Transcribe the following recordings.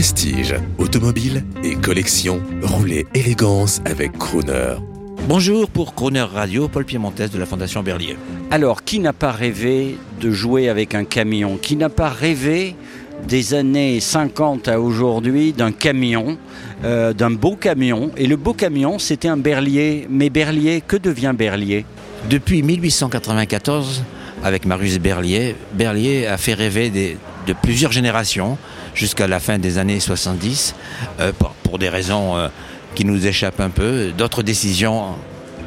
Prestige, automobile et collection, roulez élégance avec Crooner. Bonjour pour Crooner Radio, Paul Piémontès de la Fondation Berlier. Alors, qui n'a pas rêvé de jouer avec un camion? Qui n'a pas rêvé des années 50 à aujourd'hui d'un camion, euh, d'un beau camion? Et le beau camion, c'était un Berlier. Mais Berlier, que devient Berlier? Depuis 1894, avec Marius Berlier, Berlier a fait rêver de plusieurs générations jusqu'à la fin des années 70 euh, pour, des raisons euh, qui nous échappent un peu. D'autres décisions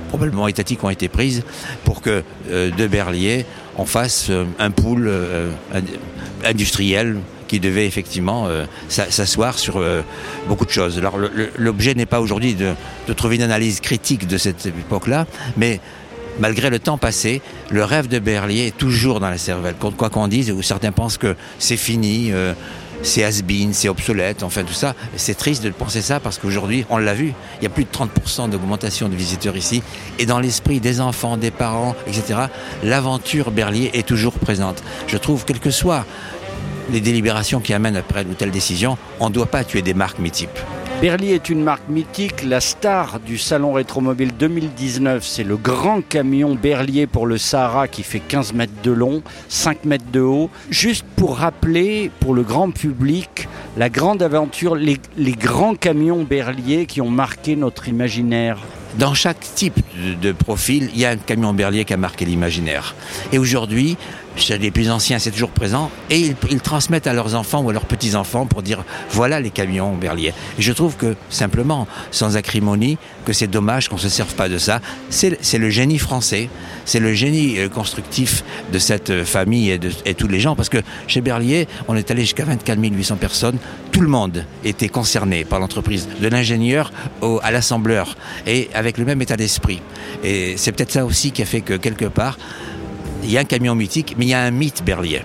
probablement étatiques ont été prises pour que euh, de Berlier on fasse un pool industriel qui devait effectivement s'asseoir sur beaucoup de choses. L'objet n'est pas aujourd'hui de, trouver une analyse critique de cette époque-là, mais malgré le temps passé, le rêve de Berlier est toujours dans la cervelle. Quoi qu'on dise, ou certains pensent que c'est fini, euh, c'est has-been, c'est obsolète, enfin tout ça. C'est triste de penser ça parce qu'aujourd'hui, on l'a vu, il y a plus de 30% d'augmentation de visiteurs ici. Et dans l'esprit des enfants, des parents, etc., l'aventure Berlier est toujours présente. Je trouve, quelles que soient les délibérations qui amènent après ou telle décision, on ne doit pas tuer des marques mythiques. Berlier est une marque mythique. La star du Salon Rétromobile 2019, c'est le grand camion Berlier pour le Sahara qui fait 15 mètres de long, 5 mètres de haut. Juste pour rappeler pour le grand public la grande aventure, les, grands camions Berlier qui ont marqué notre imaginaire. Dans chaque type de, profil, il y a un camion Berlier qui a marqué l'imaginaire. Et aujourd'hui, chez les plus anciens, c'est toujours présent, et ils, transmettent à leurs enfants ou à leurs petits-enfants pour dire voilà les camions Berlier. Et je trouve que simplement, sans acrimonie, que c'est dommage qu'on ne se serve pas de ça. C'est le génie français, c'est le génie euh, constructif de cette euh, famille et de tous les gens, parce que chez Berlier, on est allé jusqu'à 24 800 personnes, tout le monde était concerné par l'entreprise, de l'ingénieur à l'assembleur, et avec le même état d'esprit. Et c'est peut-être ça aussi qui a fait que quelque part, il y a un camion mythique, mais il y a un mythe Berlier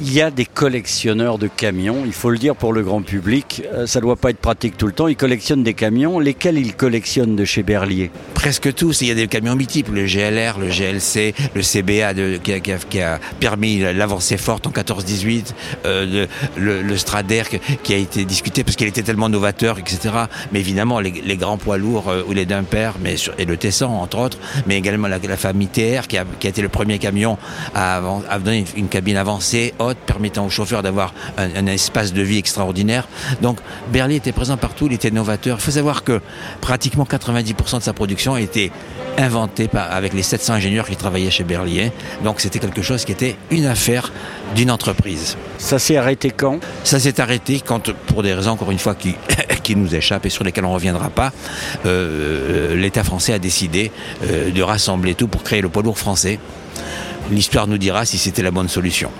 il y a des collectionneurs de camions, il faut le dire pour le grand public, euh, ça ne doit pas être pratique tout le temps, ils collectionnent des camions, lesquels ils collectionnent de chez Berlier Presque tous, il y a des camions mythiques, le GLR, le GLC, le CBA de, qui, a, permis l'avancée forte en 14-18, euh, le, le, Strader qui a été discuté parce qu'il était tellement novateur, etc. Mais évidemment, les, grands poids lourds euh, ou les Dumper, mais et le Tesson entre autres, mais également la, famille TR qui a, été le premier camion à, donner une cabine avancée, permettant aux chauffeurs d'avoir un, espace de vie extraordinaire. Donc Berlier était présent partout, il était novateur. Il faut savoir que pratiquement 90% de sa production a été inventée par, avec les 700 ingénieurs qui travaillaient chez Berlier. Donc c'était quelque chose qui était une affaire d'une entreprise. Ça s'est arrêté quand? Ça s'est arrêté quand, pour des raisons encore une fois qui, qui nous échappent et sur lesquelles on ne reviendra pas, euh, l'État français a décidé euh, de rassembler tout pour créer le poids lourd français. L'histoire nous dira si c'était la bonne solution.